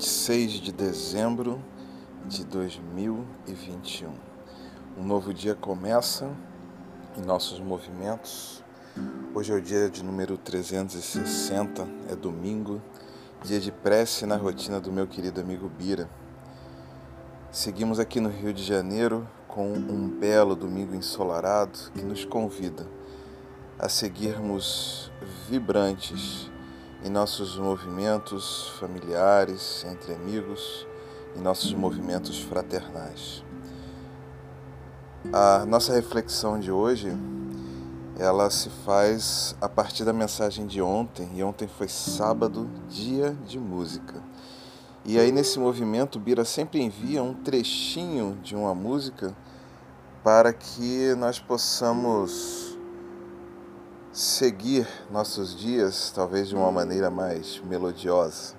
26 de dezembro de 2021. Um novo dia começa em nossos movimentos. Hoje é o dia de número 360, é domingo, dia de prece na rotina do meu querido amigo Bira. Seguimos aqui no Rio de Janeiro com um belo domingo ensolarado que nos convida a seguirmos vibrantes em nossos movimentos familiares, entre amigos, em nossos movimentos fraternais. A nossa reflexão de hoje, ela se faz a partir da mensagem de ontem, e ontem foi sábado, dia de música. E aí nesse movimento, Bira sempre envia um trechinho de uma música para que nós possamos seguir nossos dias talvez de uma maneira mais melodiosa.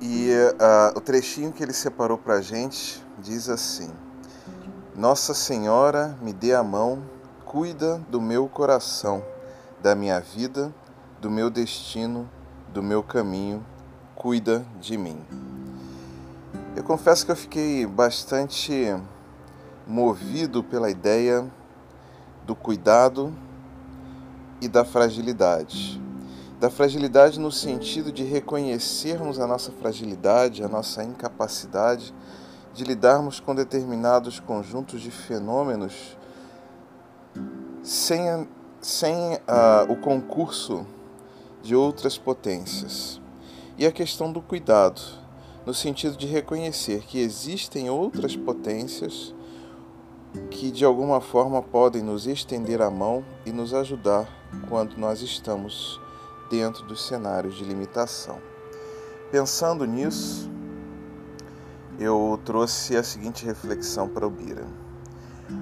E uh, o trechinho que ele separou para a gente diz assim: Nossa Senhora me dê a mão, cuida do meu coração, da minha vida, do meu destino, do meu caminho, cuida de mim. Eu confesso que eu fiquei bastante movido pela ideia do cuidado e da fragilidade. Da fragilidade no sentido de reconhecermos a nossa fragilidade, a nossa incapacidade de lidarmos com determinados conjuntos de fenômenos sem, sem o concurso de outras potências. E a questão do cuidado, no sentido de reconhecer que existem outras potências que de alguma forma podem nos estender a mão e nos ajudar quando nós estamos dentro dos cenários de limitação. Pensando nisso, eu trouxe a seguinte reflexão para o Bira.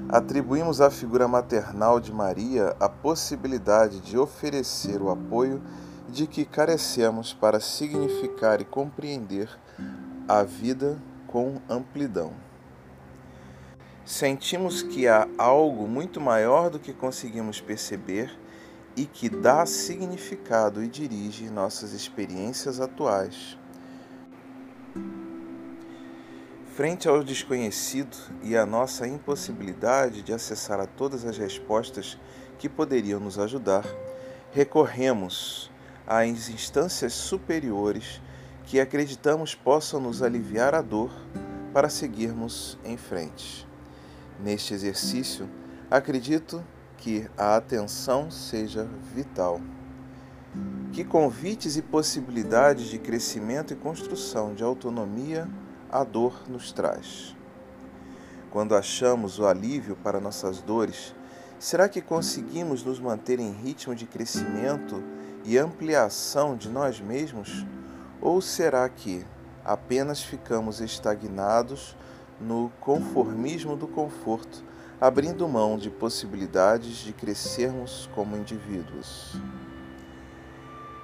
Atribuímos à figura maternal de Maria a possibilidade de oferecer o apoio de que carecemos para significar e compreender a vida com amplidão sentimos que há algo muito maior do que conseguimos perceber e que dá significado e dirige nossas experiências atuais. Frente ao desconhecido e à nossa impossibilidade de acessar a todas as respostas que poderiam nos ajudar, recorremos às instâncias superiores que acreditamos possam nos aliviar a dor para seguirmos em frente. Neste exercício, acredito que a atenção seja vital. Que convites e possibilidades de crescimento e construção de autonomia a dor nos traz. Quando achamos o alívio para nossas dores, será que conseguimos nos manter em ritmo de crescimento e ampliação de nós mesmos? Ou será que apenas ficamos estagnados no conformismo do conforto, abrindo mão de possibilidades de crescermos como indivíduos.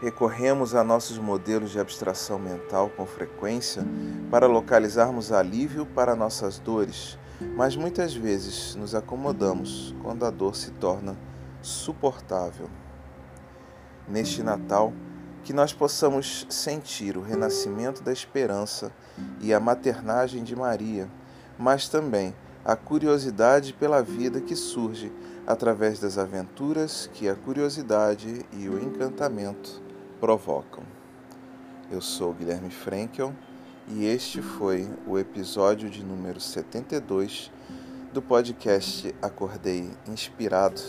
Recorremos a nossos modelos de abstração mental com frequência para localizarmos alívio para nossas dores, mas muitas vezes nos acomodamos quando a dor se torna suportável. Neste Natal, que nós possamos sentir o renascimento da esperança e a maternagem de Maria mas também a curiosidade pela vida que surge através das aventuras que a curiosidade e o encantamento provocam. Eu sou Guilherme Frankel e este foi o episódio de número 72 do podcast Acordei Inspirado,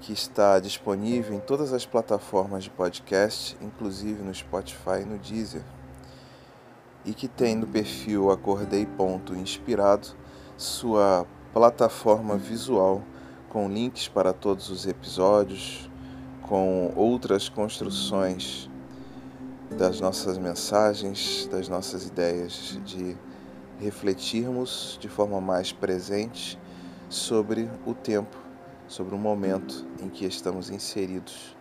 que está disponível em todas as plataformas de podcast, inclusive no Spotify e no Deezer e que tem no perfil Acordei Ponto Inspirado sua plataforma visual com links para todos os episódios, com outras construções das nossas mensagens, das nossas ideias, de refletirmos de forma mais presente sobre o tempo, sobre o momento em que estamos inseridos